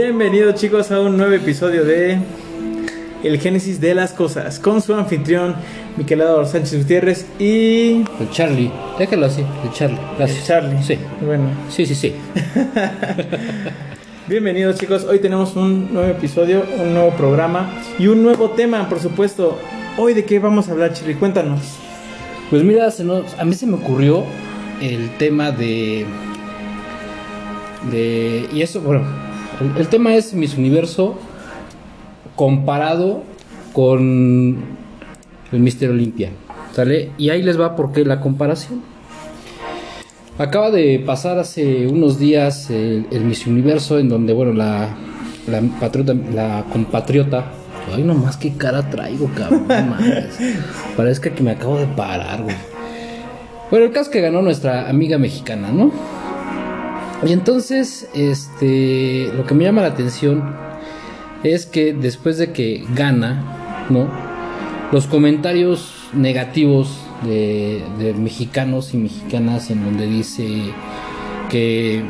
Bienvenidos chicos a un nuevo episodio de El Génesis de las Cosas con su anfitrión Miquelador Sánchez Gutiérrez y El Charlie, déjalo así, el Charlie, gracias. Charlie. Sí, Bueno, sí, sí, sí. bienvenidos chicos. Hoy tenemos un nuevo episodio, un nuevo programa y un nuevo tema, por supuesto. Hoy de qué vamos a hablar, Charlie? Cuéntanos. Pues mira, se nos- a mí se me ocurrió el tema de... de y eso, bueno, el, el tema es Miss Universo comparado con el Mister Olimpia, ¿sale? Y ahí les va por qué la comparación. Acaba de pasar hace unos días el, el Miss Universo en donde, bueno, la, la patriota, la compatriota, ay nomás qué cara traigo, cabrón, no. Parece que me acabo de parar, güey. Bueno, el caso que ganó nuestra amiga mexicana, ¿no? Y entonces, este, lo que me llama la atención es que después de que gana, ¿no? Los comentarios negativos de, de mexicanos y mexicanas en donde dice que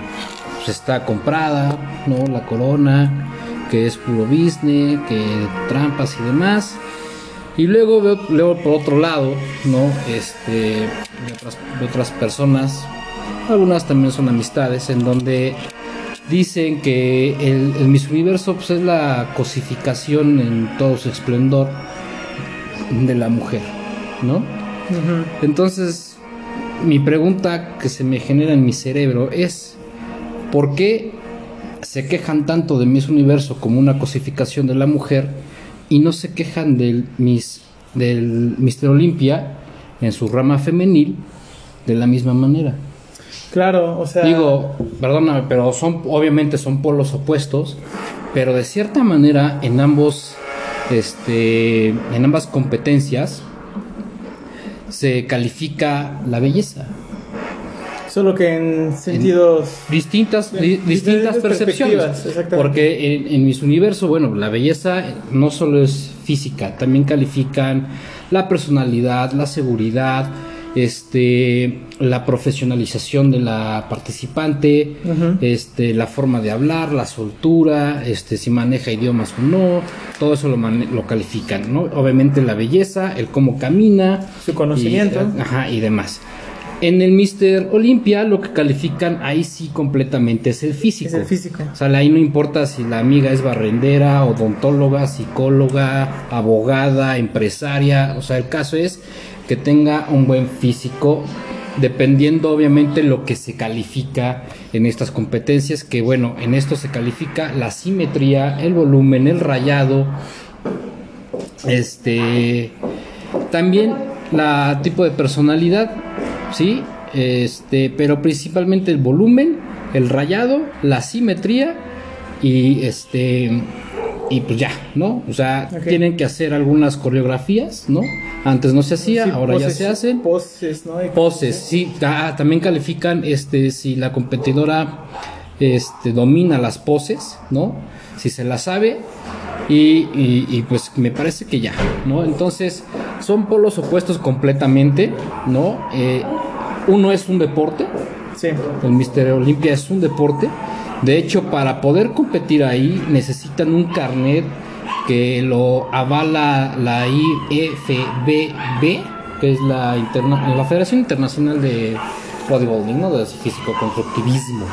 pues, está comprada, ¿no? La corona, que es puro business, que trampas y demás. Y luego veo, luego por otro lado, ¿no? Este, de otras, de otras personas, algunas también son amistades, en donde dicen que el, el Miss Universo pues, es la cosificación en todo su esplendor de la mujer, ¿no? Entonces, mi pregunta que se me genera en mi cerebro es, ¿por qué se quejan tanto de Miss Universo como una cosificación de la mujer y no se quejan del Miss del Mister Olimpia en su rama femenil de la misma manera? Claro, o sea, Digo, perdóname, pero son obviamente son polos opuestos, pero de cierta manera en ambos este en ambas competencias se califica la belleza. solo que en sentidos distintas, Sí, di- diferentes distintas percepciones. Porque en, en mis universo, bueno, la belleza no solo es física, también califican la personalidad, la seguridad, este, la profesionalización de la participante, Ujú. este, la forma de hablar, la soltura, este, si maneja idiomas o no, todo eso lo, lo califican, ¿no? Obviamente la belleza, el cómo camina, su conocimiento. y, ajá, y demás. En el Mister Olimpia lo que califican ahí sí completamente es el físico. Es el físico. O sea, ahí no importa si la amiga es barrendera, odontóloga, psicóloga, abogada, empresaria. O sea, el caso es que tenga un buen físico, dependiendo obviamente lo que se califica en estas competencias. Que bueno, en esto se califica la simetría, el volumen, el rayado, este también la tipo de personalidad sí este pero principalmente el volumen el rayado la simetría y este y pues ya no o sea tienen que hacer algunas coreografías no antes no se hacía Sí, ahora ya se hacen. Poses, ¿no? Poses sí ah, también califican este si la competidora este domina las poses no si se las sabe y, y- y, pues me parece que ya no entonces son polos opuestos completamente no Eh, uno es un deporte Sí. el Mister Olimpia es un deporte. De hecho, para poder competir ahí necesitan un carnet que lo avala la IFBB, que es la, interna- la Federación Internacional de Bodybuilding, ¿no? De físico-constructivismo.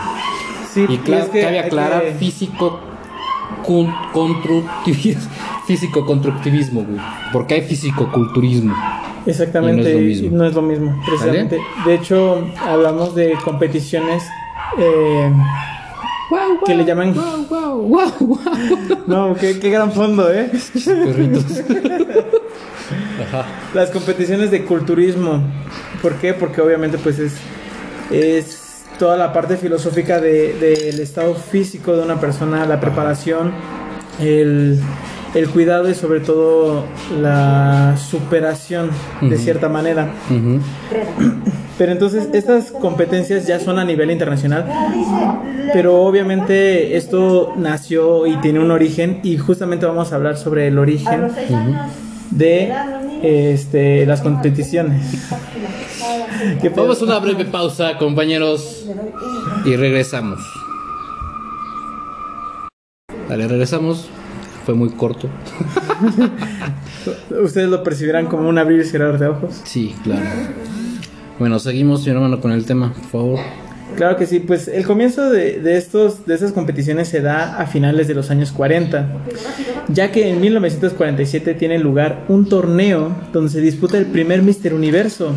Sí, Y claro, es que cabe aclarar que- físico constructivismo, físico-constructivismo, güey, porque hay físico-culturismo. Exactamente, Y no es lo mismo. no es lo mismo, precisamente. De hecho, hablamos de competiciones eh, Que le llaman-. No, qué, qué gran fondo, ¿eh? Ajá. Las competiciones de culturismo. ¿Por qué? Porque obviamente pues es, es toda la parte filosófica de- del estado físico de una persona, la preparación, el, el cuidado y sobre todo la superación de cierta manera. Pero entonces estas competencias ya son a nivel internacional, pero obviamente esto nació y tiene un origen y justamente vamos a hablar sobre el origen de este, las competiciones. Vamos a una breve pausa, compañeros, y regresamos. Vale, regresamos. Fue muy corto. Ustedes lo percibirán como un abrir y cerrar de ojos. Sí, claro. Bueno, seguimos, señor hermano, con el tema, por favor. Claro que sí, pues el comienzo de, de estos, de estas competiciones se da a finales de los años 40, ya que en 1947 tiene lugar un torneo donde se disputa el primer Mister Universo,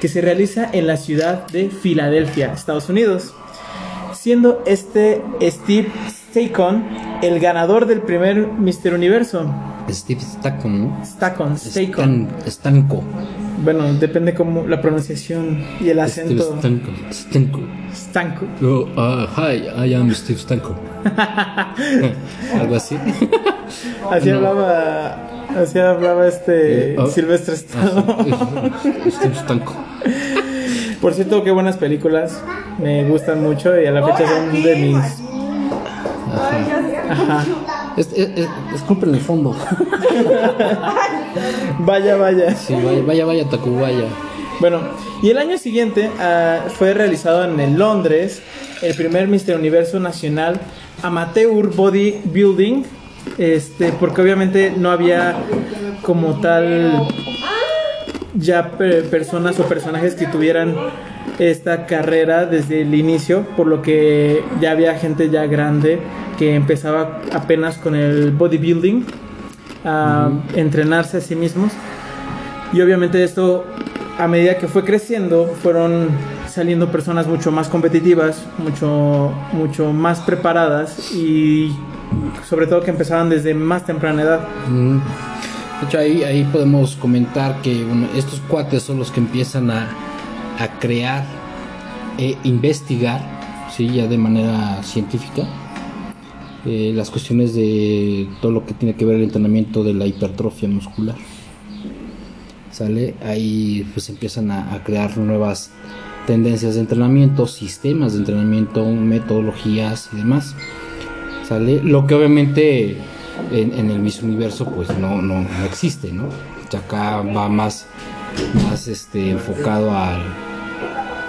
que se realiza en la ciudad de Filadelfia, Estados Unidos, siendo este Steve Stacon el ganador del primer Mister Universo. Steve Stacon, ¿no? Stacon, Stacon. Stan- Stanco. Bueno, depende como la pronunciación y el Steve acento. Stanco. Stanco. Stanco. Oh, uh, hi, I am Steve Stanco. Algo así. Así No. hablaba, así hablaba este Eh, oh. Silvestre Stallone. Ah, sí, Steve Stanco. Por cierto, qué buenas películas. Me gustan mucho y a la fecha son de mis. Ajá. Es, es, es, disculpen el fondo. Vaya, vaya. Sí, vaya, vaya, vaya, Tacubaya. Bueno, y el año siguiente ah, fue realizado en el Londres el primer Mister Universo Nacional Amateur Bodybuilding. Este, porque obviamente no había como tal ya pe- personas o personajes que tuvieran esta carrera desde el inicio, por lo que ya había gente ya grande que empezaba apenas con el bodybuilding a entrenarse a sí mismos. Y obviamente esto, a medida que fue creciendo, fueron saliendo personas mucho más competitivas, mucho, mucho más preparadas y sobre todo que empezaban desde más temprana edad. Mm. De hecho, ahí, ahí podemos comentar que bueno, estos cuates son los que empiezan a, a crear e investigar, ¿sí? ya de manera científica, eh, las cuestiones de todo lo que tiene que ver el entrenamiento de la hipertrofia muscular. ¿Sale? Ahí pues empiezan a, a crear nuevas tendencias de entrenamiento, sistemas de entrenamiento, metodologías y demás. ¿Sale? Lo que obviamente en, en el Miss Universo pues no, no, no existe, ¿no? Ya acá va más, más este, enfocado al,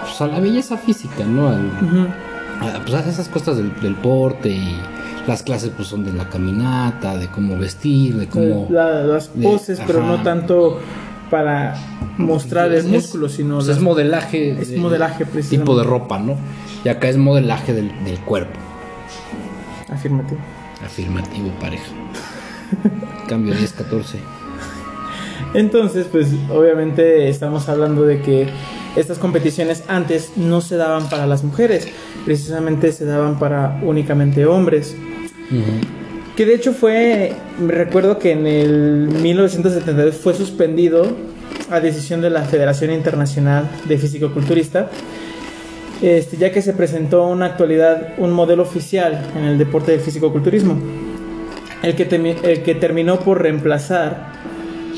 pues, a la belleza física, ¿no? Al- a, pues, a esas cosas del, del porte y las clases pues son de la caminata, de cómo vestir, de cómo... La- las de- poses, pero no tanto para mostrar el músculo, sino pues, las- es modelaje. es de- modelaje, precisamente. Tipo de ropa, ¿no? Y acá es modelaje del, del cuerpo. afirmativo. Afirmativo, pareja. Cambio 10-14. Entonces, pues obviamente estamos hablando de que estas competiciones antes no se daban para las mujeres, precisamente se daban para únicamente hombres. Que de hecho fue, me recuerdo que en el 1972 fue suspendido a decisión de la Federación Internacional de Fisicoculturista, este, ya que se presentó en la actualidad un modelo oficial en el deporte del fisicoculturismo, el que, el que terminó por reemplazar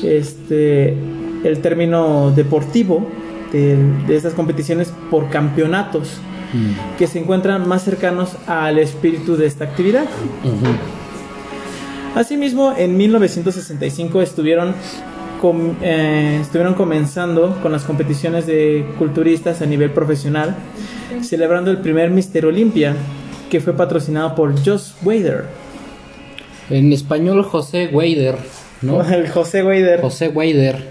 este, el término deportivo de, de estas competiciones por campeonatos, que se encuentran más cercanos al espíritu de esta actividad. Asimismo, en 1965 estuvieron, com- eh, estuvieron comenzando con las competiciones de culturistas a nivel profesional, celebrando el primer Mister Olympia, que fue patrocinado por Joss Wader. En español, José Weider, ¿no? El José Wader. José Weider.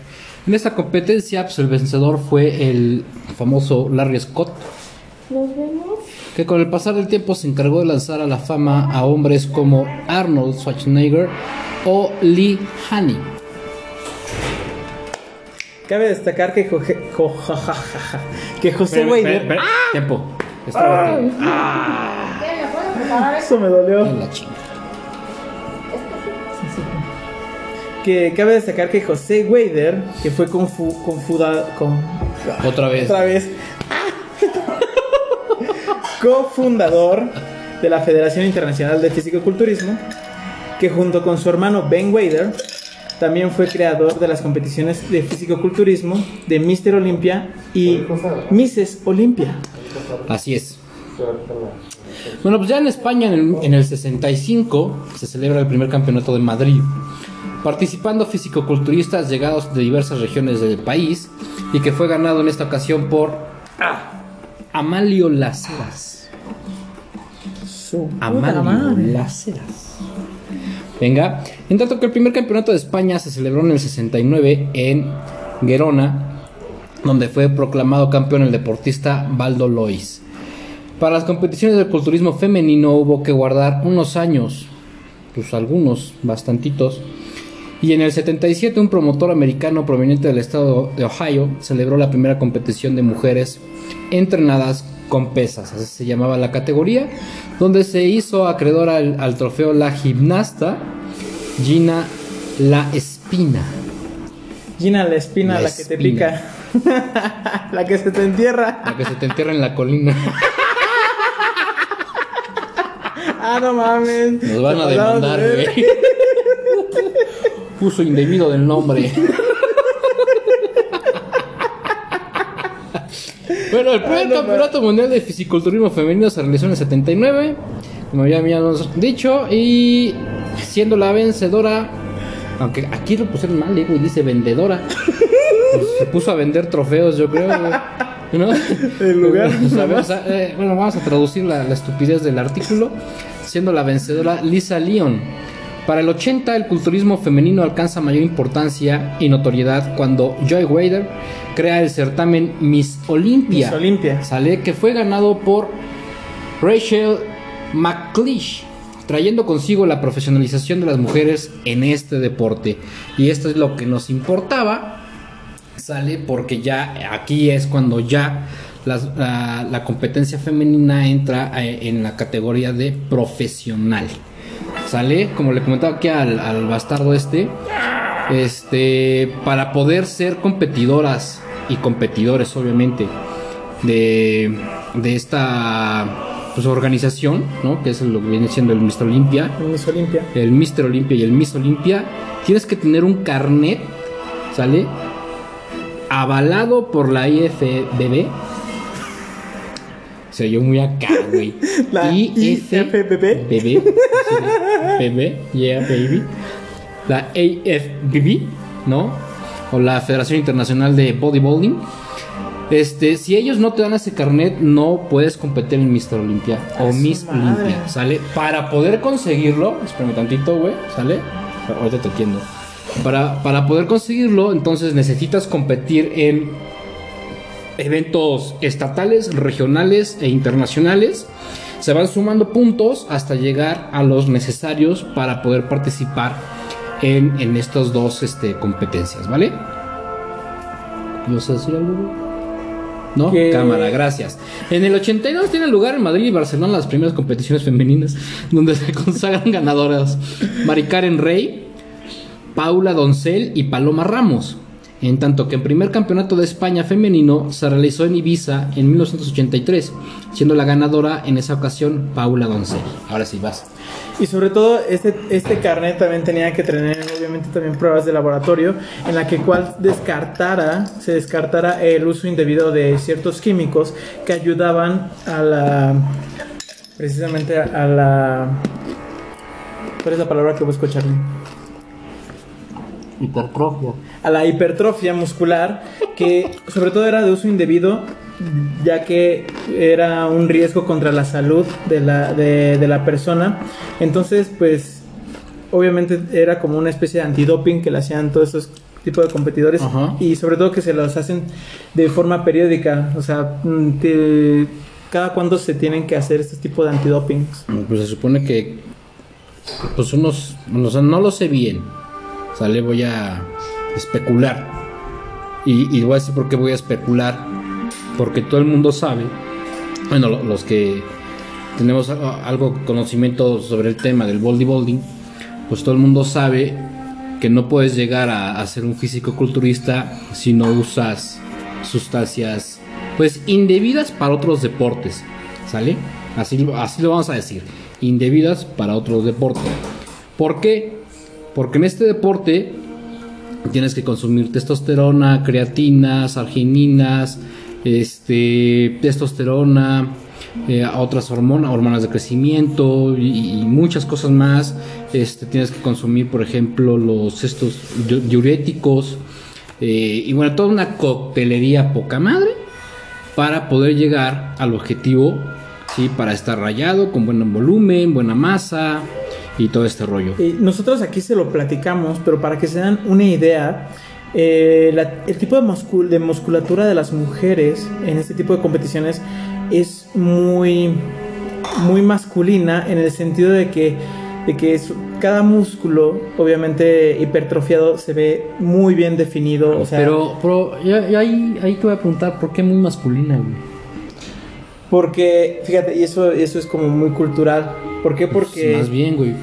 En esta competencia, pues el vencedor fue el famoso Larry Scott, Nos vemos. que con el pasar del tiempo se encargó de lanzar a la fama a hombres como Arnold Schwarzenegger o Lee Haney. Cabe destacar que, Joje- jo- ja- ja- ja- ja- que José Espera, Wader. espera, espera. Tiempo. Espérate. ¿Qué? ¿Me puedo preparar eso? Eso me dolió. En la chinga. Que cabe destacar que José Wader, que fue confu, confuda- con, Otra vez. otra vez, cofundador de la Federación Internacional de Fisicoculturismo, que junto con su hermano Ben Wader también fue creador de las competiciones de fisicoculturismo de Mr. Olympia y Mrs. Olympia. Así es. Bueno, pues ya en España en el, en el 65 se celebra el primer campeonato de Madrid, participando fisicoculturistas llegados de diversas regiones del país y que fue ganado en esta ocasión por ah, Amalio puta Amalio Heras. Venga, en tanto que el primer campeonato de España se celebró en el 69 en Gerona, donde fue proclamado campeón el deportista Baldo Lois. Para las competiciones del culturismo femenino hubo que guardar unos años, pues algunos, bastantitos. Y en el 77 un promotor americano proveniente del estado de Ohio celebró la primera competición de mujeres entrenadas con pesas, así se llamaba la categoría, donde se hizo acreedora al, al trofeo la gimnasta Gina La Espina. Gina la espina, La la, que te pica. la que se te entierra. La que se te entierra en la colina. Ah, no mames. Nos van a demandar, güey. Uso indebido del nombre. bueno, el primer Ay, no campeonato mundial de fisiculturismo femenino se realizó en el 79, como ya habíamos dicho, y siendo la vencedora, aunque aquí lo pusieron mal, güey, dice vendedora. Pues se puso a vender trofeos, yo creo, güey. ¿No? En lugar, O sea, nomás. o sea, eh, bueno, vamos a traducir la, la estupidez del artículo, siendo la vencedora Lisa Leon. Para el 80 el culturismo femenino alcanza mayor importancia y notoriedad cuando Joy Wader crea el certamen Miss Olympia. Miss Olympia. Sale que fue ganado por Rachel McLeish, trayendo consigo la profesionalización de las mujeres en este deporte. Y esto es lo que nos importaba, sale porque ya aquí es cuando ya la competencia femenina entra eh, en la categoría de profesional. Sale, como le comentaba aquí al, al bastardo este, este, para poder ser competidoras y competidores, obviamente, de, de esta pues, organización, ¿no? Que es lo que viene siendo el Mr. Olympia, Miss Olimpia. el Mr. Olympia y el Miss Olympia, tienes que tener un carnet, ¿sale? Avalado por la IFBB. Se oyó muy acá, güey. La IFBB. BB. BB, yeah, baby. La AFBB, ¿no? O la Federación Internacional de Bodybuilding. Este, si ellos no te dan ese carnet, no puedes competir en Mr. Olympia o Miss madre. Olympia, ¿sale? Para poder conseguirlo, espérame tantito, güey, ¿sale? Ahorita te entiendo. Para, para poder conseguirlo, entonces necesitas competir en eventos estatales, regionales e internacionales. Se van sumando puntos hasta llegar a los necesarios para poder participar en, en estas dos este, competencias, ¿vale? ¿Ibas a decir algo? ¿No? Cámara, gracias. En el 82 tienen lugar en Madrid y Barcelona las primeras competiciones femeninas donde se consagran ganadoras Mari Karen Rey, Paula Doncel y Paloma Ramos. En tanto que el primer campeonato de España femenino se realizó en Ibiza en 1983, siendo la ganadora en esa ocasión Paula Doncel. Ahora sí vas. Y sobre todo, este, este carnet también tenía que tener, obviamente, también pruebas de laboratorio en la que cual descartara, se descartara el uso indebido de ciertos químicos que ayudaban a la, precisamente a la, ¿cuál es la palabra que busco, Charlie? Hipertrofia. a la hipertrofia muscular, que sobre todo era de uso indebido, ya que era un riesgo contra la salud de la, de, de la persona. Entonces, pues, obviamente era como una especie de antidoping que le hacían todos estos tipos de competidores Ajá. y sobre todo que se los hacen de forma periódica, o sea, mm, que cada cuándo se tienen que hacer este tipo de antidopings. Pues se supone que. Pues unos. O sea, no lo sé bien. Sale, voy a especular. Y, voy a decir por qué voy a especular. Porque todo el mundo sabe. Bueno, lo- los que tenemos algo conocimiento sobre el tema del bodybuilding. Pues todo el mundo sabe que no puedes llegar a, a ser un físico culturista si no usas sustancias pues indebidas para otros deportes, ¿sale? Así, así lo vamos a decir, indebidas para otros deportes. ¿Por qué? Porque en este deporte tienes que consumir testosterona, creatinas, argininas, este, testosterona, eh, otras hormonas, hormonas de crecimiento y, muchas cosas más. Este, tienes que consumir, por ejemplo, los estos diu- diuréticos eh, y bueno, toda una coctelería poca madre para poder llegar al objetivo Sí, para estar rayado, con buen volumen, buena masa y todo este rollo. Y nosotros aquí se lo platicamos, pero para que se dan una idea, eh, la- el tipo de, muscul- de musculatura de las mujeres en este tipo de competiciones es muy, muy masculina en el sentido de que, de que es- cada músculo, obviamente hipertrofiado, se ve muy bien definido. O sea, pero, pero ya- ya ahí, ahí te voy a preguntar, ¿por qué muy masculina, güey? porque, fíjate, y eso, eso es como muy cultural. ¿Por qué? Porque... Pues más bien, güey.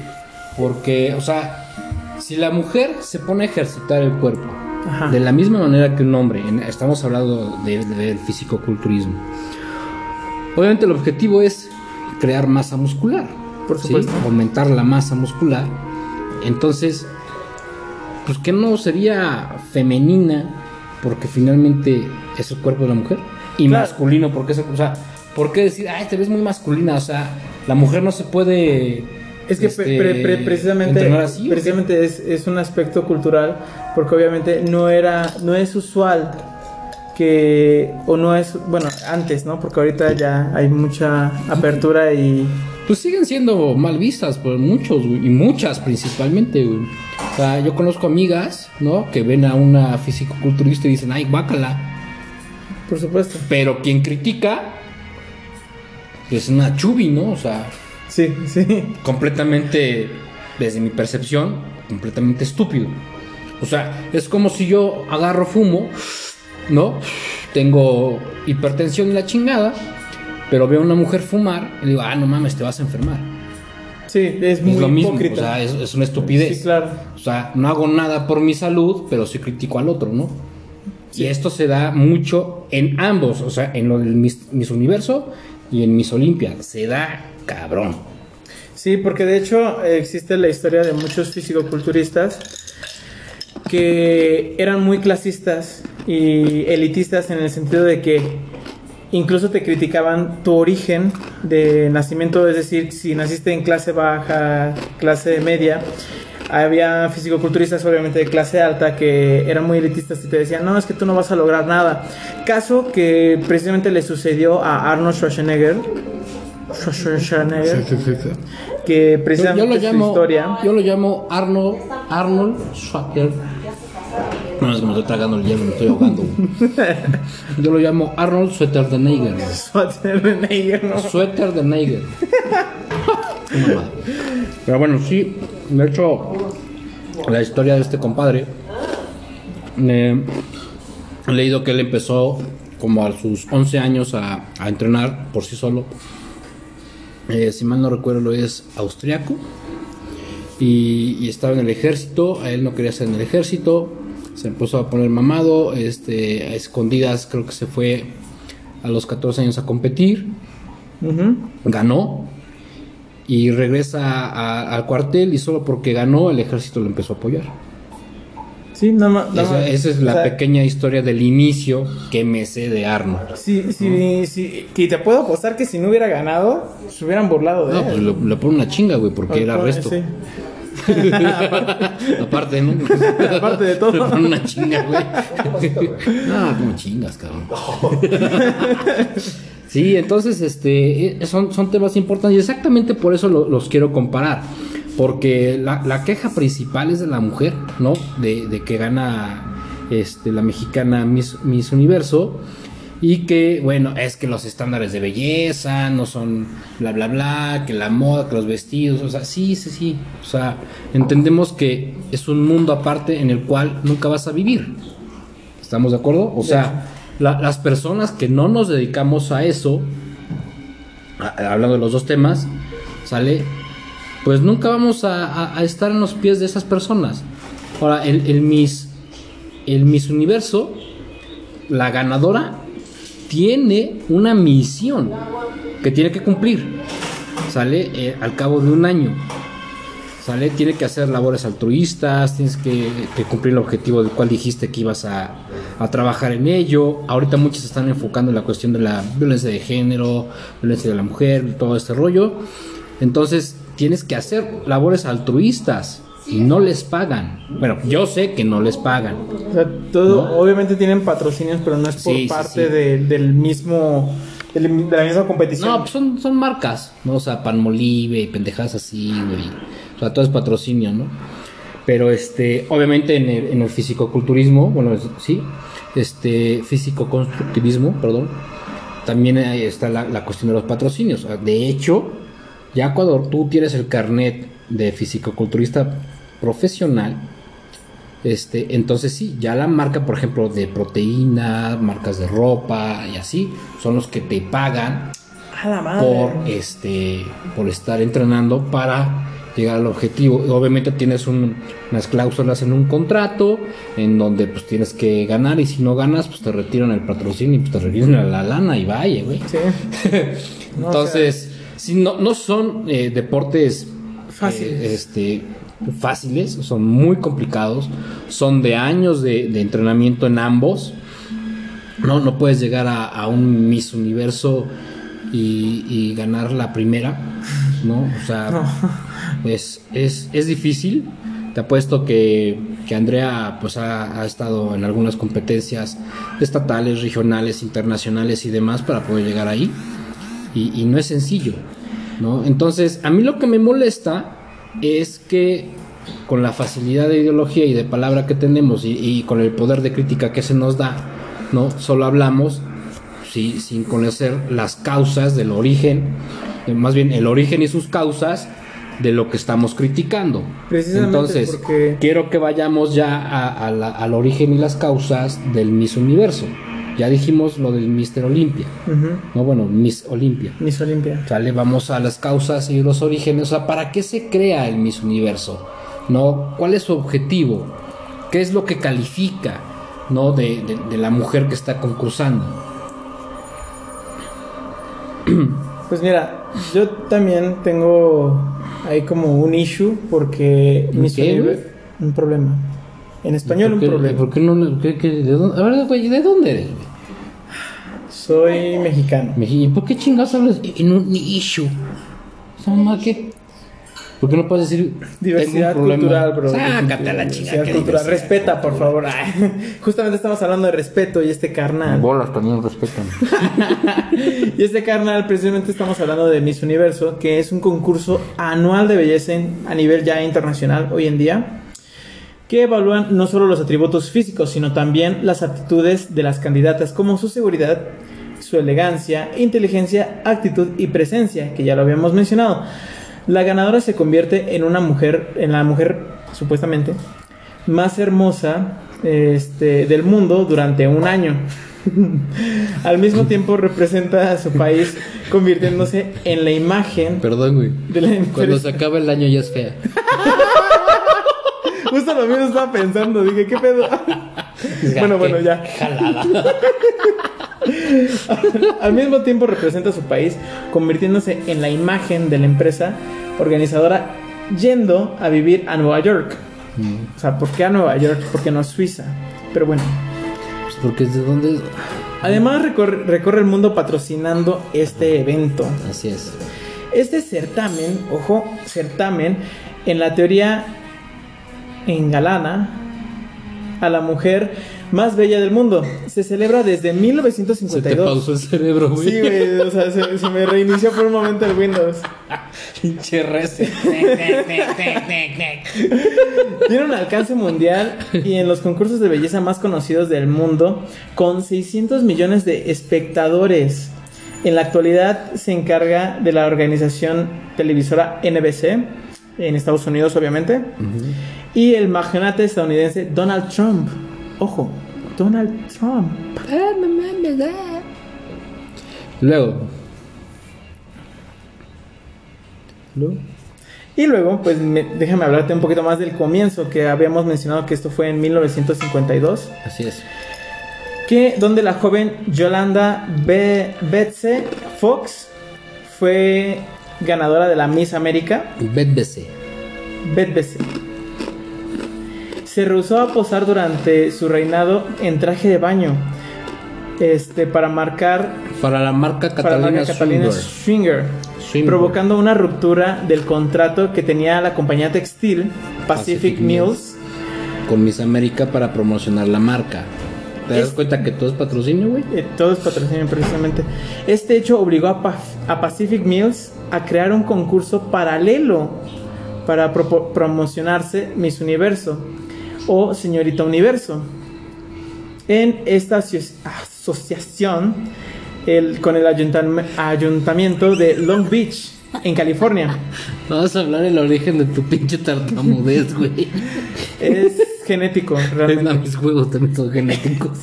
Porque, o sea, si la mujer se pone a ejercitar el cuerpo Ajá. de la misma manera que un hombre, estamos hablando de- de- del fisicoculturismo. Obviamente el objetivo es crear masa muscular. Por ¿sí? supuesto. Aumentar la masa muscular. Entonces, pues que no sería femenina porque finalmente es el cuerpo de la mujer y Claro. masculino porque es, el- o sea, ¿por qué decir, ay, te ves muy masculina? O sea, la mujer no se puede Es que este, pre- pre- pre- precisamente, así, precisamente es, es un aspecto cultural porque obviamente no era no es usual que o no es bueno antes no porque ahorita ya hay mucha apertura y Pues siguen siendo mal vistas por muchos, y muchas principalmente, güey. O sea, yo conozco amigas, ¿no? Que ven a una fisicoculturista y dicen, ay, guácala. por supuesto Pero quien critica es una chubi, ¿no? O sea, sí sí completamente, desde mi percepción, completamente estúpido. O sea, es como si yo agarro fumo, ¿no? Tengo hipertensión y la chingada, pero veo a una mujer fumar y digo, ah, no mames, te vas a enfermar. sí es muy es lo mismo, hipócrita o sea, es, es una estupidez. sí claro O sea, no hago nada por mi salud, pero sí critico al otro, ¿no? Y esto se da mucho en ambos, o sea, en lo del Miss, Miss Universo y en Miss Olimpia. Se da cabrón. Sí, porque de hecho existe la historia de muchos fisicoculturistas que eran muy clasistas y elitistas en el sentido de que incluso te criticaban tu origen de nacimiento, es decir, si naciste en clase baja, clase media. Había fisicoculturistas obviamente de clase alta que eran muy elitistas y te decían, no, es que tú no vas a lograr nada. Caso que precisamente le sucedió a Arnold Schwarzenegger. Schwarzenegger que Yo, precisamente yo lo su llamo, historia yo lo llamo Arnold, Arnold Schwarzenegger. No, es que me estoy tragando el hielo, me estoy ahogando. Yo lo llamo Arnold Schwarzenegger. Schwarzenegger, ¿no? Suéter de. Pero bueno, sí, de hecho, la historia de este compadre, eh, he leído que él empezó como a sus 11 años a, a entrenar por sí solo. Eh, si mal no recuerdo, es austriaco. Y, y estaba en el ejército, a él no quería estar en el ejército, se empezó a poner mamado, este, a escondidas creo que se fue a los 14 años a competir, ganó y regresa a- al cuartel y solo porque ganó el ejército lo empezó a apoyar. Sí, nada más. nada Esa, más. esa es la O sea, pequeña historia del inicio que me sé de Arnold. Sí, sí, sí. Y te puedo apostar que si no hubiera ganado, se hubieran burlado de No, él. pues le, le pone una chinga, güey, porque era resto. Sí. Aparte, ¿no? Aparte de todo. Le pone una chinga, güey. no, como chingas, cabrón. Sí, entonces, este, eh, son, son temas importantes y exactamente por eso lo- los quiero comparar. Porque la, la queja principal es de la mujer, ¿no? De, de que gana este, la mexicana Miss, Miss Universo. Y que, bueno, es que los estándares de belleza no son bla, bla, bla, que la moda, que los vestidos, o sea, sí, sí, sí. O sea, entendemos que es un mundo aparte en el cual nunca vas a vivir. ¿Estamos de acuerdo? O sea, la- las personas que no nos dedicamos a eso, hablando de los dos temas, ¿sale? Pues nunca vamos a, estar en los pies de esas personas. Ahora, el, el Miss, el Miss Universo, la ganadora, tiene una misión que tiene que cumplir. ¿Sale? Eh, al cabo de un año. ¿Sale? Tiene que hacer labores altruistas, tienes que cumplir el objetivo del cual dijiste que ibas a, a trabajar en ello. Ahorita muchos se están enfocando en la cuestión de la violencia de género, violencia de la mujer, todo este rollo. Entonces, tienes que hacer labores altruistas y no les pagan. Bueno, yo sé que no les pagan. O sea, todo, ¿No? obviamente tienen patrocinios, pero no es por Sí, parte sí. de- del mismo de la misma competición. No, pues son, son marcas, ¿no? O sea, Panmolive y pendejadas así, güey. O sea, todo es patrocinio, ¿no? Pero este, obviamente en el, en el fisicoculturismo, bueno, es- sí, este, físico-constructivismo, perdón, también ahí está la, la cuestión de los patrocinios. De hecho, ya cuando tú tienes el carnet de fisicoculturista profesional, este, entonces sí, ya la marca, por ejemplo, de proteína, marcas de ropa y así, son los que te pagan A la madre. por este por estar entrenando para llegar al objetivo. Obviamente tienes un- unas cláusulas en un contrato en donde pues tienes que ganar y si no ganas pues te retiran el patrocinio y pues te retiran la lana y vaya, güey. Sí. No, Entonces, si no, no son eh, deportes Fáciles. eh, este, fáciles, son muy complicados, son de años de, de entrenamiento en ambos. No, no puedes llegar a, a un Miss Universo y, y ganar la primera, ¿no? O sea, es, es, es difícil. Te apuesto que, que Andrea pues ha, ha estado en algunas competencias estatales, regionales, internacionales y demás para poder llegar ahí. Y, y no es sencillo, ¿no? Entonces, a mí lo que me molesta es que con la facilidad de ideología y de palabra que tenemos y, y con el poder de crítica que se nos da, ¿no? Solo hablamos sí, sin conocer las causas del origen, más bien el origen y sus causas de lo que estamos criticando. Precisamente Entonces, porque- quiero que vayamos ya a- a la- al origen y las causas del Miss Universo. Ya dijimos lo del Mister Olimpia. No, bueno, Miss Olimpia. Miss Olimpia. Sale, vamos a las causas y los orígenes. O sea, ¿para qué se crea el Miss Universo? ¿No? ¿Cuál es su objetivo? ¿Qué es lo que califica? ¿No? De, de- de la mujer que está concursando. Pues mira, yo también tengo ahí como un issue porque ¿Un qué, un problema. En español ¿Por un qué, problema. ¿Por qué no? qué- de dónde, a ver, güey, ¿de dónde eres? Soy mexicano. Meji- ¿Y por qué chingados hablas en un issue? ¿Esa mamá qué? ¿Por qué no puedes decir Diversidad cultural, bro. Sácate a la Diversidad chingada. qué cultural. diversidad. Respeta, por favor. Ay, Justamente estamos hablando de respeto y este carnal. Bolas también respetan. Y este carnal, precisamente estamos hablando de Miss Universo, que es un concurso anual de belleza en- a nivel ya internacional hoy en día, que evalúan no solo los atributos físicos, sino también las aptitudes de las candidatas, como su seguridad, su elegancia, inteligencia, actitud y presencia, que ya lo habíamos mencionado. La ganadora se convierte en una mujer, en la mujer supuestamente más hermosa este, del mundo durante un año. Al mismo tiempo representa a su país convirtiéndose en la imagen Perdón, güey. de la Cuando se acaba el año ya es fea. Justo lo mismo estaba pensando, dije, ¿qué pedo? bueno, bueno, ya. Jalada. Al mismo tiempo representa a su país convirtiéndose en la imagen de la empresa organizadora yendo a vivir a Nueva York. O sea, ¿por qué a Nueva York? Porque no a Suiza. Pero bueno. Pues porque es de dónde es. Además recorre, recorre el mundo patrocinando este evento. Así es. Este certamen, ojo, certamen, en la teoría engalana a la mujer más bella del mundo. Se celebra desde Se te 1952. pausó el cerebro, güey. Sí, güey, o sea, se, se me reinició por un momento el Windows. Pinche. Tiene un alcance mundial y en los concursos de belleza más conocidos del mundo, con 600 millones de espectadores. En la actualidad se encarga de la organización televisora NBC, en Estados Unidos obviamente, y el magnate estadounidense Donald Trump. Ojo, Donald Trump. Luego. Luego. Y luego, pues me- déjame hablarte un poquito más del comienzo, que habíamos mencionado que esto fue en 1952. Así es. que donde la joven Yolanda B. Betze Fox fue ganadora de la Miss América. BetBC. Betze. Se rehusó a posar durante su reinado en traje de baño. Este, para marcar Para la marca Catalina marca Catalina provocando una ruptura del contrato que tenía la compañía textil Pacific, Pacific Mills. Con Miss América para promocionar la marca. ¿Te das cuenta que todo es patrocinio, güey? eh, todo es patrocinio precisamente. Este hecho obligó a, Pa- a Pacific Mills a crear un concurso paralelo para promocionarse Miss Universo o Señorita Universo. En esta aso- asociación el- con el ayuntam- ayuntamiento de Long Beach, en California. Vamos a hablar del origen de tu pinche tartamudez, güey. Es genético, realmente. más, mis juegos también son genéticos.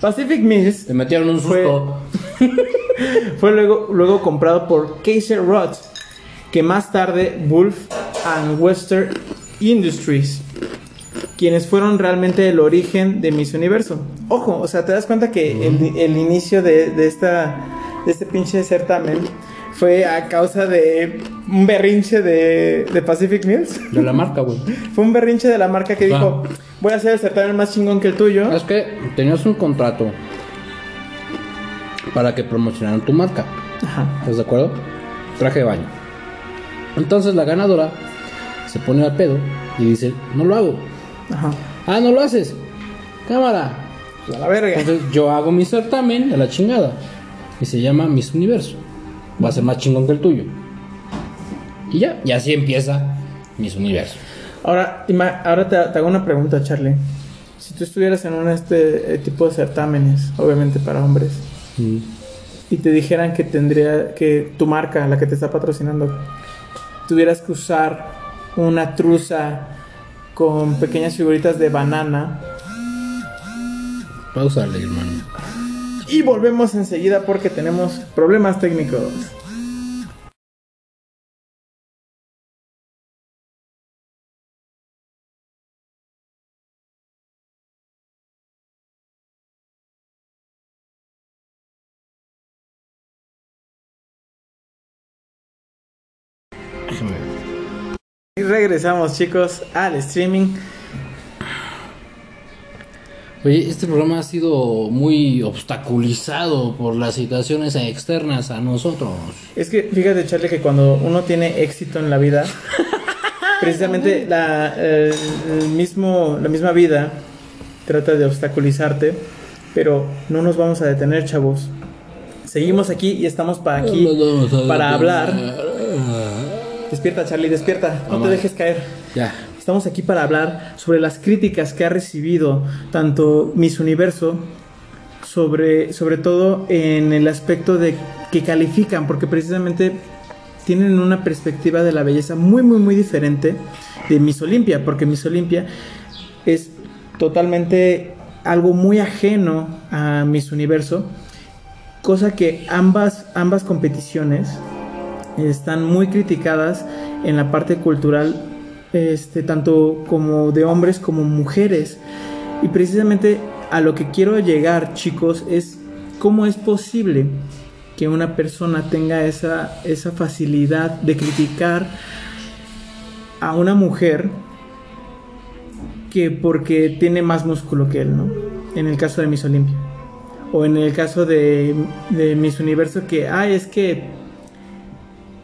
Pacific Mills Te metieron un Fue- susto. Fue luego, luego comprado por Kaiser Roth, que más tarde Wolf and Western Industries, quienes fueron realmente el origen de Miss Universo. Ojo, o sea, te das cuenta que el, el inicio de, de esta, de este pinche certamen fue a causa de un berrinche de, de Pacific Mills. De la marca, güey. Fue un berrinche de la marca que Ah. dijo, voy a hacer el certamen más chingón que el tuyo. Es que tenías un contrato para que promocionaran tu marca. Ajá. ¿Estás de acuerdo? Traje de baño. Entonces la ganadora se pone al pedo y dice, no lo hago. Ajá. Ah, no lo haces. Cámara. A la verga. Entonces yo hago mi certamen de la chingada. Y se llama Miss Universo. Va a ser más chingón que el tuyo. Y ya, y así empieza Miss Universo. Ahora, ahora te, te hago una pregunta, Charlie. Si tú estuvieras en un este eh, tipo de certámenes, obviamente para hombres, Mm. y te dijeran que tendría que tu marca, la que te está patrocinando, tuvieras que usar una truza con pequeñas figuritas de banana. Pausale, hermano. Y volvemos enseguida porque tenemos problemas técnicos. Y regresamos, chicos, al streaming. Oye, este programa ha sido muy obstaculizado por las situaciones externas a nosotros. Es que fíjate, Charlie, que cuando uno tiene éxito en la vida, precisamente la, el mismo, la misma vida trata de obstaculizarte, pero no nos vamos a detener, chavos. Seguimos aquí y estamos para aquí para hablar. Despierta, Charlie, despierta. No Vamos. te dejes caer. Ya. Estamos aquí para hablar sobre las críticas que ha recibido tanto Miss Universo, sobre, sobre todo en el aspecto de que califican, porque precisamente tienen una perspectiva de la belleza muy, muy, muy diferente de Miss Olimpia, porque Miss Olimpia es totalmente algo muy ajeno a Miss Universo, cosa que ambas, ambas competiciones están muy criticadas en la parte cultural, este, tanto como de hombres como mujeres. Y precisamente a lo que quiero llegar, chicos, es cómo es posible que una persona tenga esa, esa facilidad de criticar a una mujer que porque tiene más músculo que él, ¿no? En el caso de Miss Olimpia. O en el caso de, de Miss Universo que, ay, es que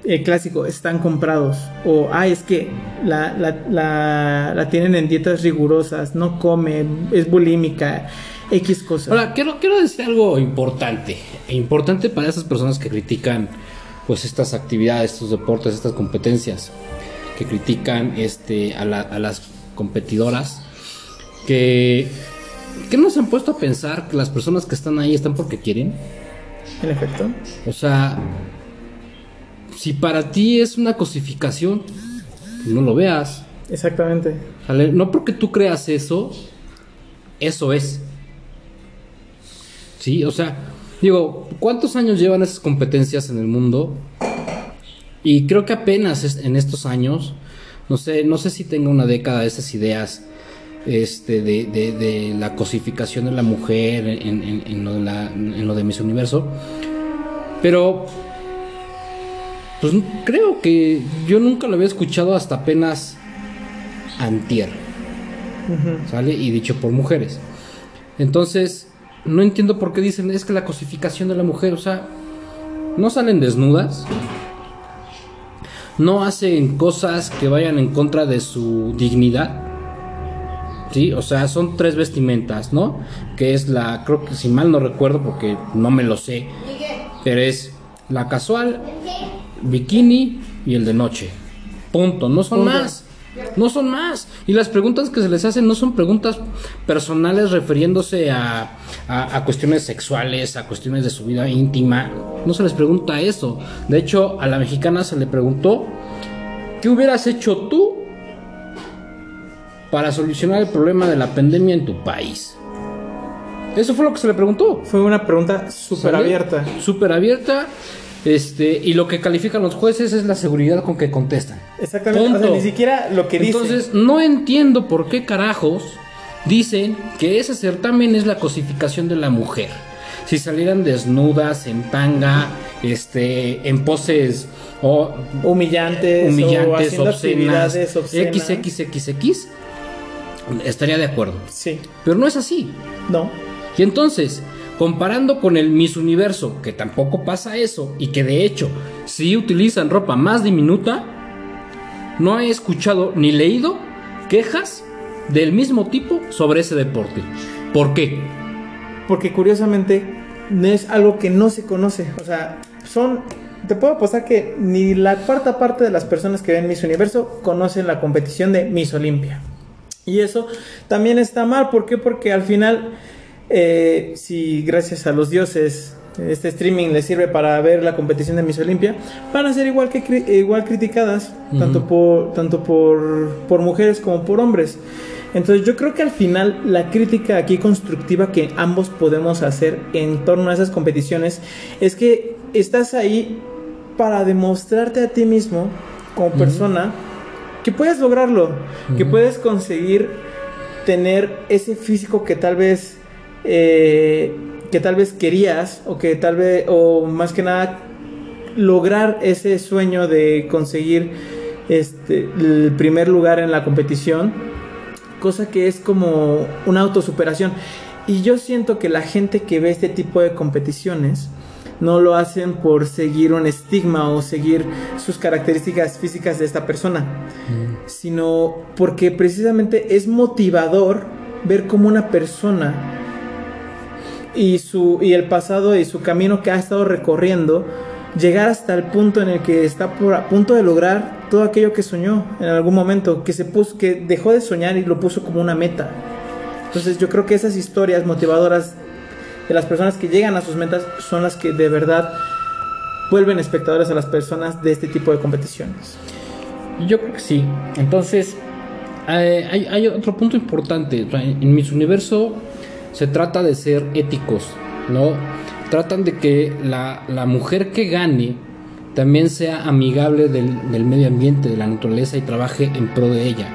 el clásico, están comprados. O, ay, es que la, la, la, la tienen en dietas rigurosas, no come, es bulímica, X cosas. Ahora, quiero, quiero decir algo importante. E Importante para esas personas que critican pues estas actividades, estos deportes, estas competencias. Que critican este, a, la- a las competidoras. Que, que no se han puesto a pensar que las personas que están ahí están porque quieren. En efecto. O sea, si para ti es una cosificación, pues no lo veas. Exactamente. ¿sale? No porque tú creas eso, eso es. Sí, o sea, digo, ¿cuántos años llevan esas competencias en el mundo? Y creo que apenas es- en estos años, no sé, no sé si tenga una década esas ideas este, de, de- de la cosificación de la mujer en, en- en lo, de la- en lo de Miss Universo. Pero, pues creo que yo nunca lo había escuchado hasta apenas antier. ¿Sale? Y dicho por mujeres. Entonces, no entiendo por qué dicen es que la cosificación de la mujer, o sea, no salen desnudas. No hacen cosas que vayan en contra de su dignidad. ¿sí? O sea, son tres vestimentas, ¿no? Que es la, creo que si mal no recuerdo porque no me lo sé, pero es la casual, bikini y el de noche. Punto, no son Punto. más. No son más. Y las preguntas que se les hacen no son preguntas personales refiriéndose a, a- a cuestiones sexuales, a cuestiones de su vida íntima. No se les pregunta eso. De hecho, a la mexicana se le preguntó, ¿qué hubieras hecho tú para solucionar el problema de la pandemia en tu país? Eso fue lo que se le preguntó. Fue una pregunta súper abierta. Súper abierta. Este, y lo que califican los jueces es la seguridad con que contestan. Exactamente. O sea, ni siquiera lo que dice. Entonces, no entiendo por qué carajos dicen que ese certamen es la cosificación de la mujer. Si salieran desnudas, en tanga, este, en poses o humillantes, o humillantes, haciendo obscenas, obscenas. XXXX, estaría de acuerdo. Sí, Pero no es así. no. Y entonces, comparando con el Miss Universo, que tampoco pasa eso, y que de hecho sí utilizan ropa más diminuta, no he escuchado ni leído quejas del mismo tipo sobre ese deporte. ¿Por qué? Porque curiosamente es algo que no se conoce. O sea, son. Te puedo apostar que ni la cuarta parte de las personas que ven Miss Universo conocen la competición de Miss Olimpia. Y eso también está mal. ¿Por qué? Porque al final, eh, si gracias a los dioses este streaming les sirve para ver la competición de Miss Olimpia, van a ser igual que cri- igual criticadas, tanto por tanto por, por mujeres como por hombres. Entonces yo creo que al final la crítica aquí constructiva que ambos podemos hacer en torno a esas competiciones es que estás ahí para demostrarte a ti mismo como persona que puedes lograrlo, que puedes conseguir tener ese físico que tal vez eh, que tal vez querías o que tal vez o más que nada lograr ese sueño de conseguir este el primer lugar en la competición cosa que es como una autosuperación. Y yo siento que la gente que ve este tipo de competiciones no lo hacen por seguir un estigma o seguir sus características físicas de esta persona, sino porque precisamente es motivador ver cómo una persona y su y el pasado y su camino que ha estado recorriendo llegar hasta el punto en el que está por a punto de lograr todo aquello que soñó en algún momento, que se puso que dejó de soñar y lo puso como una meta. Entonces yo creo que esas historias motivadoras de las personas que llegan a sus metas son las que de verdad vuelven espectadores a las personas de este tipo de competiciones. Yo creo que sí. Entonces, eh, hay, otro punto importante. En Miss Universo se trata de ser éticos, ¿no? Tratan de que la, la mujer que gane también sea amigable del, del medio ambiente, de la naturaleza y trabaje en pro de ella.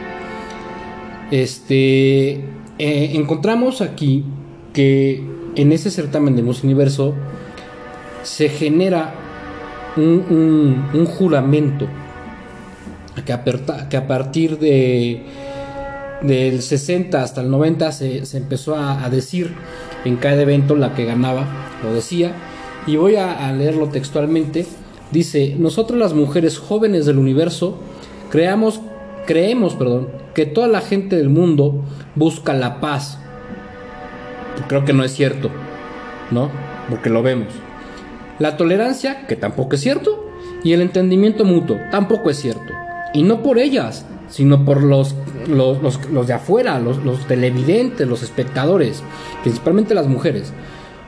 Este, eh, encontramos aquí que en ese certamen de Miss Universo se genera un, un- un juramento que, que a partir de del 60 hasta el 90 se, empezó a, a decir en cada evento la que ganaba, lo decía, y voy a, a leerlo textualmente. Dice, nosotros las mujeres jóvenes del universo creamos, creemos perdón, que toda la gente del mundo busca la paz. Creo que no es cierto, ¿no? Porque lo vemos. La tolerancia, que tampoco es cierto, y el entendimiento mutuo, tampoco es cierto. Y no por ellas, sino por los, los, los- de afuera, los, televidentes, los espectadores, principalmente las mujeres.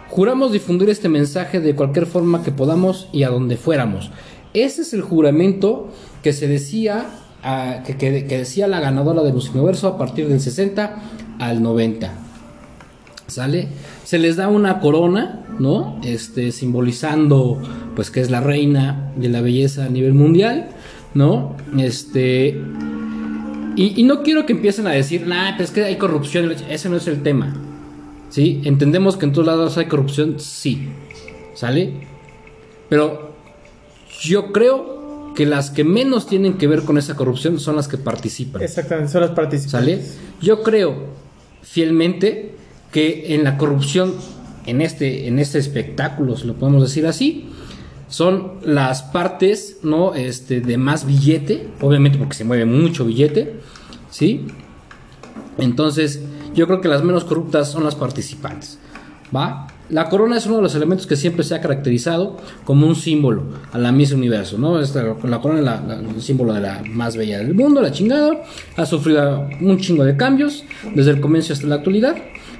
Juramos difundir este mensaje de cualquier forma que podamos y a donde fuéramos. Ese es el juramento que se decía, ah, que, que- decía la ganadora de Miss Universo a partir del 60 al 90. ¿Sale? Se les da una corona, ¿no? Este, simbolizando, pues, que es la reina de la belleza a nivel mundial, ¿no? Este. Y, y no quiero que empiecen a decir, nah, pues es que hay corrupción. Ese no es el tema. ¿Sí? Entendemos que en todos lados hay corrupción, sí. ¿Sale? Pero yo creo que las que menos tienen que ver con esa corrupción son las que participan. Exactamente, son las participantes. ¿Sale? Yo creo fielmente que en la corrupción, en este, en este espectáculo, si lo podemos decir así, son las partes, ¿no? Este, de más billete, obviamente porque se mueve mucho billete, ¿sí? Entonces, yo creo que las menos corruptas son las participantes. ¿Va? La corona es uno de los elementos que siempre se ha caracterizado como un símbolo a la Miss Universo, ¿no? Esta, la corona es el símbolo de la más bella del mundo, la chingada. Ha sufrido un chingo de cambios desde el comienzo hasta la actualidad,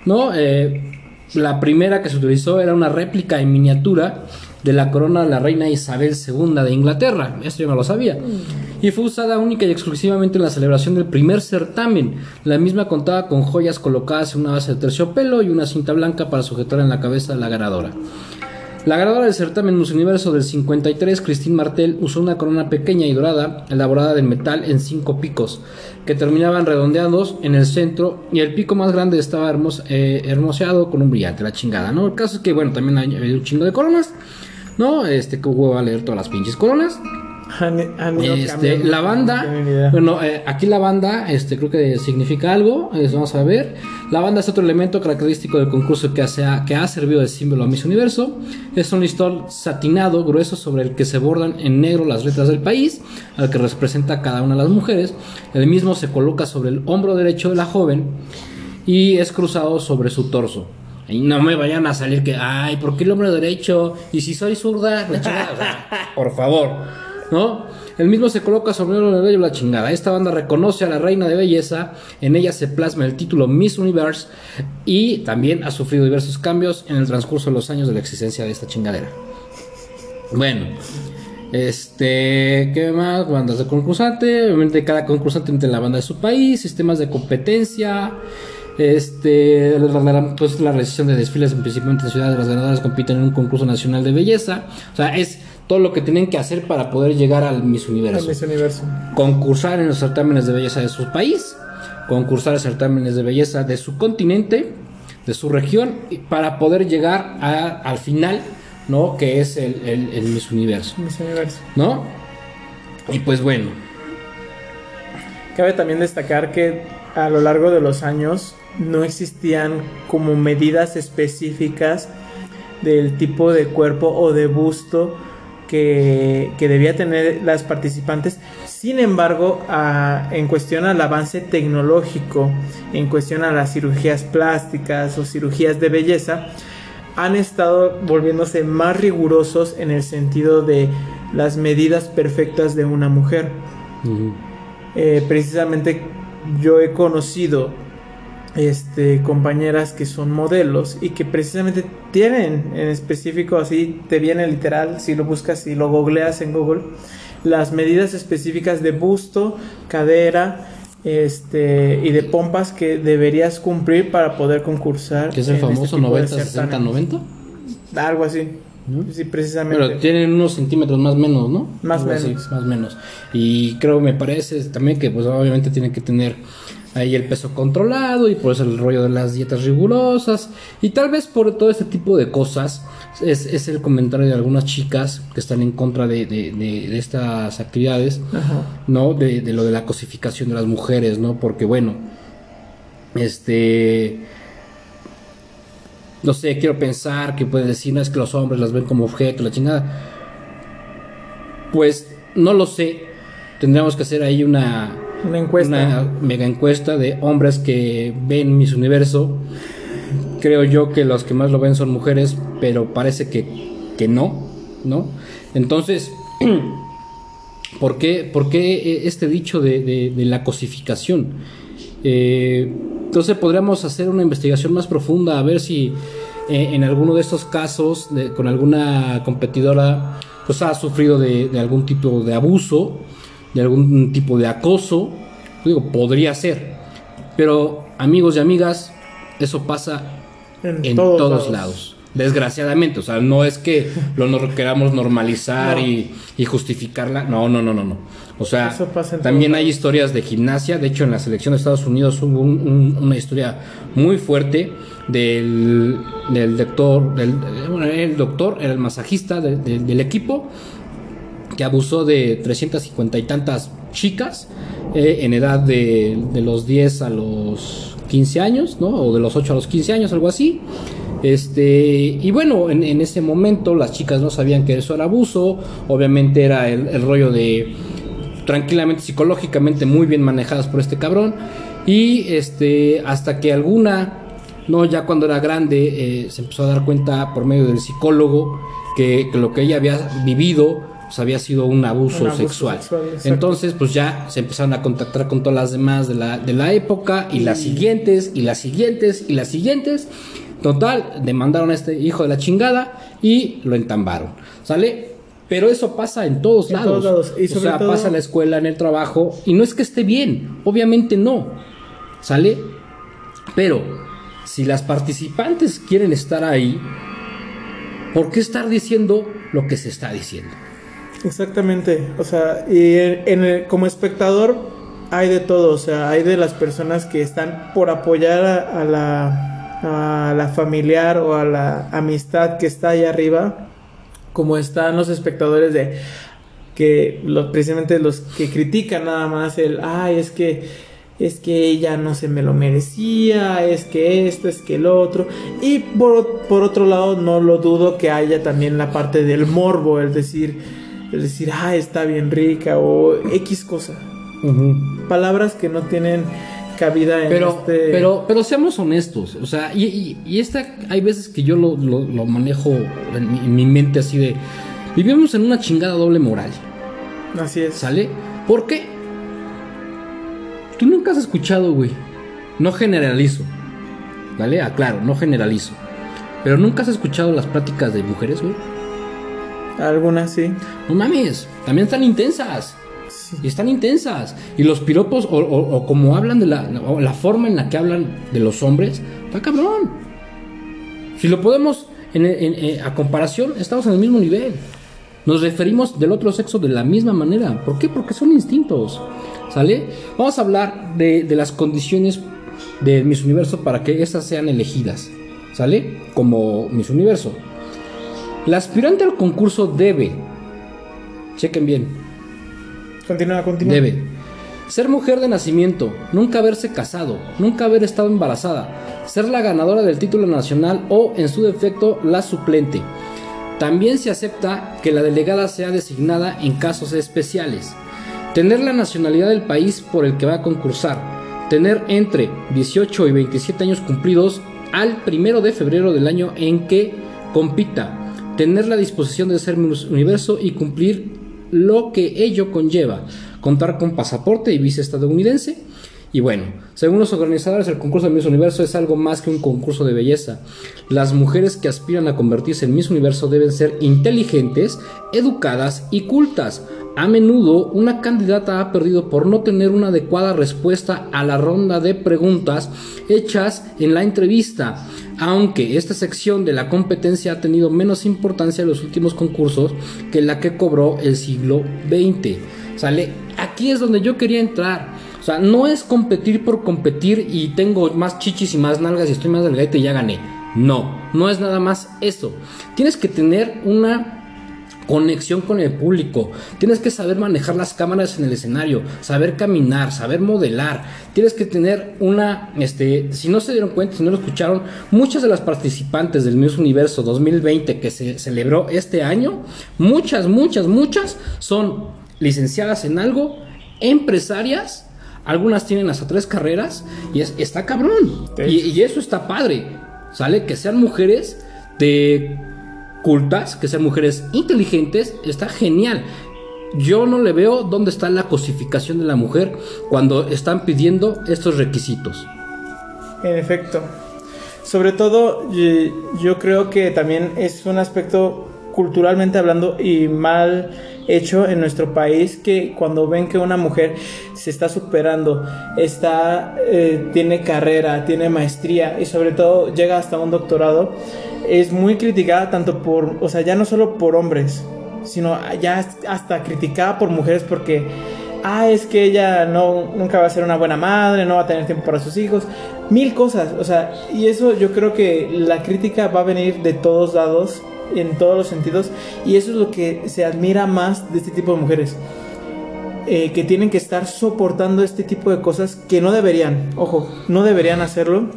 ¿no? Eh, la primera que se utilizó era una réplica en miniatura de la corona de la reina Isabel II de Inglaterra. Esto yo no lo sabía. Y fue usada única y exclusivamente en la celebración del primer certamen. La misma contaba con joyas colocadas en una base de terciopelo y una cinta blanca para sujetar en la cabeza de la ganadora. La ganadora del certamen Miss Universo del 53, Christine Martel, usó una corona pequeña y dorada, elaborada de metal en cinco picos, que terminaban redondeados en el centro, y el pico más grande estaba hermos- eh, hermoseado con un brillante, la chingada, ¿no? El caso es que, bueno, también hay, hay un chingo de coronas, ¿no? Este, que huevo a leer todas las pinches coronas. Han ido Este, la banda, no bueno, eh, aquí la banda, este, creo que significa algo, vamos a ver. La banda es otro elemento característico del concurso que, hace, que ha servido de símbolo a Miss Universo. Es un listón satinado, grueso, sobre el que se bordan en negro las letras del país, al que representa cada una de las mujeres. El mismo se coloca sobre el hombro derecho de la joven y es cruzado sobre su torso. Y no me vayan a salir que, ay, ¿por qué el hombro derecho? Y si soy zurda, la chingada, o sea, por favor, ¿no? El mismo se coloca sobre el derecho la chingada. Esta banda reconoce a la reina de belleza, en ella se plasma el título Miss Universe y también ha sufrido diversos cambios en el transcurso de los años de la existencia de esta chingadera. Bueno, este, ¿qué más? Bandas de concursante, obviamente cada concursante entre la banda de su país, sistemas de competencia, este, pues la realización de desfiles principalmente en ciudades, las ganadoras compiten en un concurso nacional de belleza, o sea, es todo lo que tienen que hacer para poder llegar al Miss Universo Miss Universo. concursar en los certámenes de belleza de su país, concursar en certámenes de belleza de su continente, de su región, para poder llegar a- al final, ¿no? Que es el, el- el Miss Universo, Miss Universo. ¿no? Y pues bueno, Cabe también destacar que a lo largo de los años no existían como medidas específicas del tipo de cuerpo o de busto que, que debía tener las participantes. Sin embargo, a- en cuestión al avance tecnológico, en cuestión a las cirugías plásticas o cirugías de belleza, han estado volviéndose más rigurosos en el sentido de las medidas perfectas de una mujer. Eh, precisamente yo he conocido este compañeras que son modelos y que precisamente tienen en específico así te viene literal si lo buscas y lo googleas en Google las medidas específicas de busto, cadera, este y de pompas que deberías cumplir para poder concursar. que es el este famoso tipo de 90, 60, certámenes. 90. Algo así. Sí, precisamente. Pero tienen unos centímetros más menos, ¿no? Más así, menos. más menos. Y creo, me parece también que pues obviamente tienen que tener ahí el peso controlado y por eso el rollo de las dietas rigurosas y tal vez por todo este tipo de cosas es, es el comentario de algunas chicas que están en contra de, de- de- de estas actividades, Ajá. ¿no? De, de lo de la cosificación de las mujeres, ¿no? Porque bueno, este no sé, quiero pensar que puede decir, no es que los hombres las ven como objeto, la chingada. Pues no lo sé. Tendríamos que hacer ahí una, Una encuesta. una mega encuesta de hombres que ven Miss Universo. Creo yo que los que más lo ven son mujeres, pero parece que, que no, ¿no? Entonces, ¿por qué, por qué este dicho de, de- de la cosificación? Eh, entonces podríamos hacer una investigación más profunda a ver si eh, en alguno de estos casos de- con alguna competidora pues ha sufrido de, de algún tipo de abuso, de algún tipo de acoso. Digo, podría ser. Pero amigos y amigas, eso pasa en todos, lados. Desgraciadamente, o sea, no es que lo no queramos normalizar No. y, y justificarla. No, no, no, no, no. O sea, también hay historias de gimnasia. De hecho, en la selección de Estados Unidos hubo un- un- una historia muy fuerte del, del doctor, del, bueno, el doctor, era el masajista de- de- del equipo, que abusó de 350 y tantas chicas eh, en edad de, de los 10 a los 15 años, ¿no? O de los 8 a los 15 años, algo así. Este, y bueno, en, en ese momento las chicas no sabían que eso era abuso, obviamente era el, el rollo de tranquilamente, psicológicamente muy bien manejadas por este cabrón. Y este, hasta que alguna, no, ya cuando era grande, eh, se empezó a dar cuenta por medio del psicólogo que, que lo que ella había vivido pues, había sido un abuso, Un abuso sexual. sexual. Entonces, pues ya se empezaron a contactar con todas las demás de la, de la época y las siguientes, y las siguientes, y las siguientes. Total, demandaron a este hijo de la chingada y lo entambaron. ¿Sale? Pero eso pasa en todos En lados. todos lados. Y o sea, todo- pasa en la escuela, en el trabajo. Y no es que esté bien, obviamente no. ¿Sale? Pero si las participantes quieren estar ahí, ¿por qué estar diciendo lo que se está diciendo? Exactamente, o sea, y en- en el- como espectador hay de todo, o sea, hay de las personas que están por apoyar a, a la, a la familiar o a la amistad que está ahí arriba, como están los espectadores de que los, precisamente los que critican nada más el, ay, es que es que ella no se me lo merecía, es que esto, es que el otro. Y por, por otro lado, no lo dudo que haya también la parte del morbo, el decir, el decir, ah, está bien rica o X cosa. Palabras que no tienen cabida en Pero, este... pero, pero seamos honestos, o sea, y, y, y esta, hay veces que yo lo, lo- lo manejo en mi, en mi mente así de, vivimos en una chingada doble moral, Así es. ¿sale? ¿Por qué? Tú nunca has escuchado, güey, no generalizo, ¿vale? Aclaro, no generalizo, pero nunca has escuchado las pláticas de mujeres, güey. Algunas sí. No mames, también están intensas. Y están intensas. Y los piropos, o, o- como hablan de la, la forma en la que hablan de los hombres, está cabrón. Si lo podemos, en- a comparación, estamos en el mismo nivel. Nos referimos del otro sexo de la misma manera. ¿Por qué? Porque son instintos. ¿Sale? Vamos a hablar de, de las condiciones de Miss Universo para que estas sean elegidas. ¿Sale? Como Miss Universo. La aspirante al concurso debe, chequen bien, Continúa, continúa. Debe ser mujer de nacimiento, nunca haberse casado, nunca haber estado embarazada, ser la ganadora del título nacional o, en su defecto, la suplente. También se acepta que la delegada sea designada en casos especiales. Tener la nacionalidad del país por el que va a concursar. Tener entre 18 y 27 años cumplidos al primero de febrero del año en que compita. Tener la disposición de ser Universo y cumplir lo que ello conlleva. Contar con pasaporte y visa estadounidense. Y bueno, según los organizadores, el concurso de Miss Universo es algo más que un concurso de belleza. Las mujeres que aspiran a convertirse en Miss Universo deben ser inteligentes, educadas y cultas. A menudo una candidata ha perdido por no tener una adecuada respuesta a la ronda de preguntas hechas en la entrevista. Aunque esta sección de la competencia ha tenido menos importancia en los últimos concursos que la que cobró el siglo XX. ¿Sale? Aquí es donde yo quería entrar. O sea, no es competir por competir y tengo más chichis y más nalgas y estoy más delgadito y ya gané. No, no es nada más eso. Tienes que tener una conexión con el público. Tienes que saber manejar las cámaras en el escenario, saber caminar, saber modelar. Tienes que tener una, este, si no se dieron cuenta, si no lo escucharon, muchas de las participantes del Miss Universo 2020 que se celebró este año, muchas, muchas, muchas son licenciadas en algo, empresarias, algunas tienen hasta tres carreras y es, está cabrón. Y, y eso está padre, ¿sale? Que sean mujeres de cultas, que sean mujeres inteligentes, está genial. Yo no le veo dónde está la cosificación de la mujer cuando están pidiendo estos requisitos. En efecto. Sobre todo, yo creo que también es un aspecto culturalmente hablando y mal hecho en nuestro país que cuando ven que una mujer se está superando, está eh, tiene carrera, tiene maestría y sobre todo llega hasta un doctorado, es muy criticada tanto por, o sea, ya no solo por hombres, sino ya hasta criticada por mujeres porque ah, es que ella no, nunca va a ser una buena madre, no va a tener tiempo para sus hijos, mil cosas, o sea, y eso yo creo que la crítica va a venir de todos lados, en todos los sentidos, y eso es lo que se admira más de este tipo de mujeres. eh, que tienen que estar soportando este tipo de cosas que no deberían, ojo, no deberían hacerlo,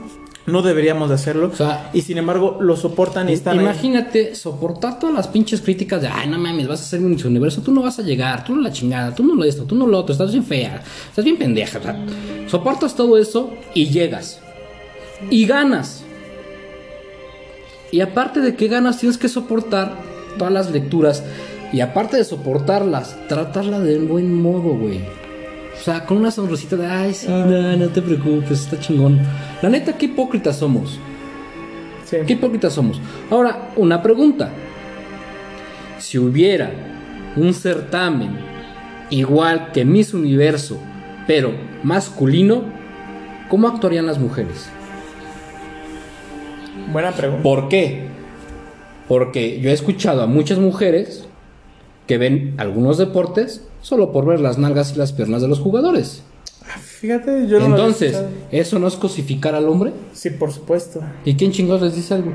No deberíamos de hacerlo. O sea, y sin embargo lo soportan y están ahí. Imagínate soportar todas las pinches críticas de, ay, no mames, vas a ser un universo, tú no vas a llegar, tú no la chingada, tú no lo esto, tú no lo otro, estás bien fea, estás bien pendeja. O sea, soportas todo eso y llegas. Y ganas. Y aparte de que ganas, tienes que soportar todas las lecturas. Y aparte de soportarlas, tratarla de buen modo, güey. O sea, con una sonrisita de, ay, sí, no, no te preocupes, está chingón. La neta, qué hipócritas somos. Sí. Qué hipócritas somos. Ahora, una pregunta. Si hubiera un certamen igual que Miss Universo, pero masculino, ¿cómo actuarían las mujeres? Buena pregunta. ¿Por qué? Porque yo he escuchado a muchas mujeres que ven algunos deportes solo por ver las nalgas y las piernas de los jugadores. Fíjate, yo no lo había Entonces, escuchado. ¿eso no es cosificar al hombre? Sí, por supuesto. ¿Y quién chingados les dice algo?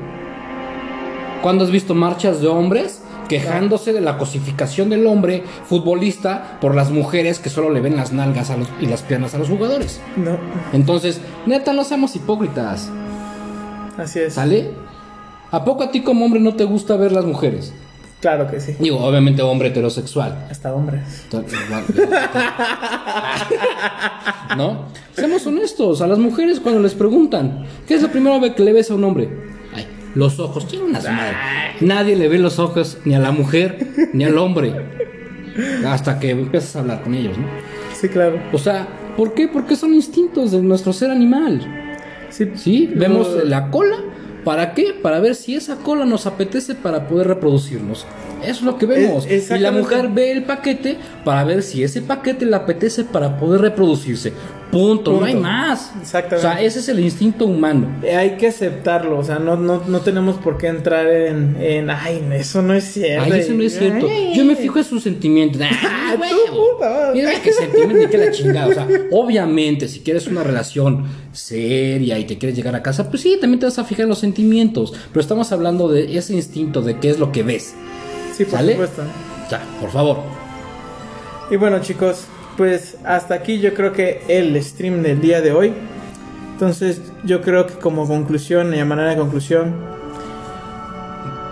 ¿Cuándo has visto marchas de hombres quejándose de la cosificación del hombre futbolista por las mujeres que solo le ven las nalgas a los- y las piernas a los jugadores? No, Entonces, neta, no seamos hipócritas, así es. ¿sale? ¿A poco a ti como hombre no te gusta ver las mujeres? Claro que sí. Digo, obviamente hombre heterosexual. Hasta hombres. ¿No? Seamos honestos, a las mujeres cuando les preguntan, ¿qué es la primera vez que le ves a un hombre? Ay, los ojos, tiene una madre. Nadie le ve los ojos ni a la mujer ni al hombre. Hasta que empiezas a hablar con ellos, ¿no? Sí, claro. O sea, ¿por qué? Porque son instintos de nuestro ser animal. Sí, ¿Sí? Lo- Vemos la cola. ¿Para qué? Para ver si esa cola nos apetece para poder reproducirnos. Eso es lo que vemos. Es- y la mujer ve el paquete para ver si ese paquete le apetece para poder reproducirse. Punto. No hay más. Exactamente. O sea, ese es el instinto humano. Hay que aceptarlo, o sea, no, no, no tenemos por qué entrar en, en ay, eso no es cierto. Ay, eso no es cierto. Ay, Yo me fijo en sus sentimientos. Puta madre. Mira qué la chingada. O sea, obviamente, si quieres una relación seria y te quieres llegar a casa, pues sí, también te vas a fijar en los sentimientos. Pero estamos hablando de ese instinto de qué es lo que ves. Sí, por ¿Sale? supuesto. O sea, por favor. Y bueno, chicos, pues hasta aquí yo creo que el stream del día de hoy. Entonces, yo creo que como conclusión y a manera de conclusión,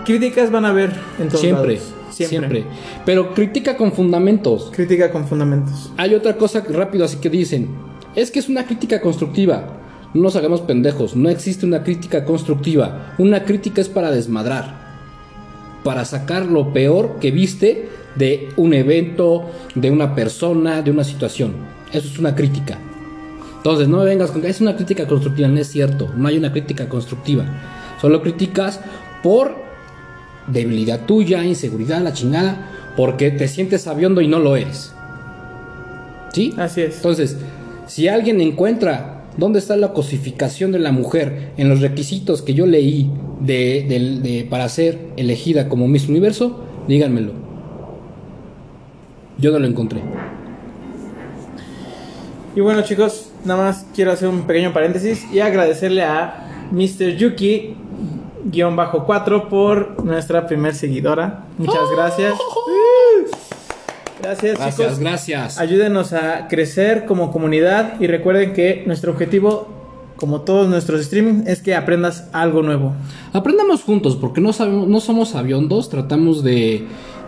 críticas van a haber en todos Siempre, lados. siempre. Pero critica con fundamentos. Crítica con fundamentos. Hay otra cosa rápido, así que dicen, es que es una crítica constructiva. No nos hagamos pendejos, no existe una crítica constructiva. Una crítica es para desmadrar, para sacar lo peor que viste de un evento, de una persona, de una situación. Eso es una crítica. Entonces, no me vengas con que es una crítica constructiva, no es cierto, no hay una crítica constructiva. Solo criticas por debilidad tuya, inseguridad, la chingada, porque te sientes sabiondo y no lo eres. ¿Sí? Así es. Entonces, si alguien encuentra dónde está la cosificación de la mujer en los requisitos que yo leí de, de- de- para ser elegida como Miss Universo, díganmelo. Yo no lo encontré. Y bueno, chicos, nada más quiero hacer un pequeño paréntesis y agradecerle a Mr. Yuki guion bajo 4 por nuestra primer seguidora. Muchas gracias. Gracias, Gracias, chicos. gracias. Ayúdenos a crecer como comunidad y recuerden que nuestro objetivo, como todos nuestros streaming, es que aprendas algo nuevo. Aprendamos juntos, porque no, sabemos, no somos sabiondos, tratamos de,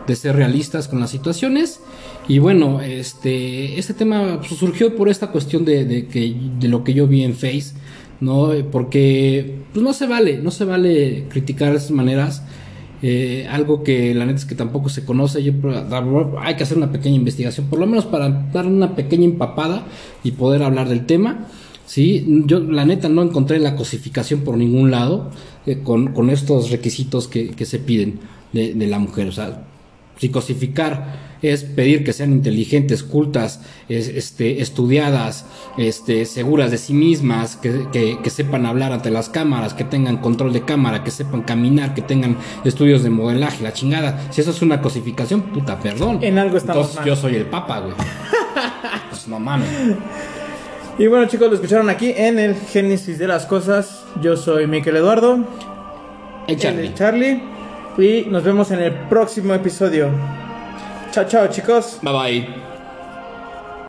de ser realistas con las situaciones. Y bueno, este, este tema surgió por esta cuestión de, de que, de lo que yo vi en Face, ¿no? Porque pues, no se vale, no se vale criticar de esas maneras. Eh, algo que la neta es que tampoco se conoce. Hay que hacer una pequeña investigación, por lo menos para dar una pequeña empapada y poder hablar del tema. Sí, yo la neta no encontré la cosificación por ningún lado eh, con, con estos requisitos que, que se piden de, de la mujer. O sea, si cosificar es pedir que sean inteligentes, cultas, es- este, estudiadas, este, seguras de sí mismas, que, que- que sepan hablar ante las cámaras, que tengan control de cámara, que sepan caminar, que tengan estudios de modelaje, la chingada. Si eso es una cosificación, puta, perdón. En algo estamos Entonces mal. yo soy el papa, güey. pues no mames. Y bueno, chicos, lo escucharon aquí en el Génesis de las Cosas. Yo soy Miquel Eduardo. Échale. Él es Charlie. Y nos vemos en el próximo episodio. Chao, chao, chicos. Bye bye.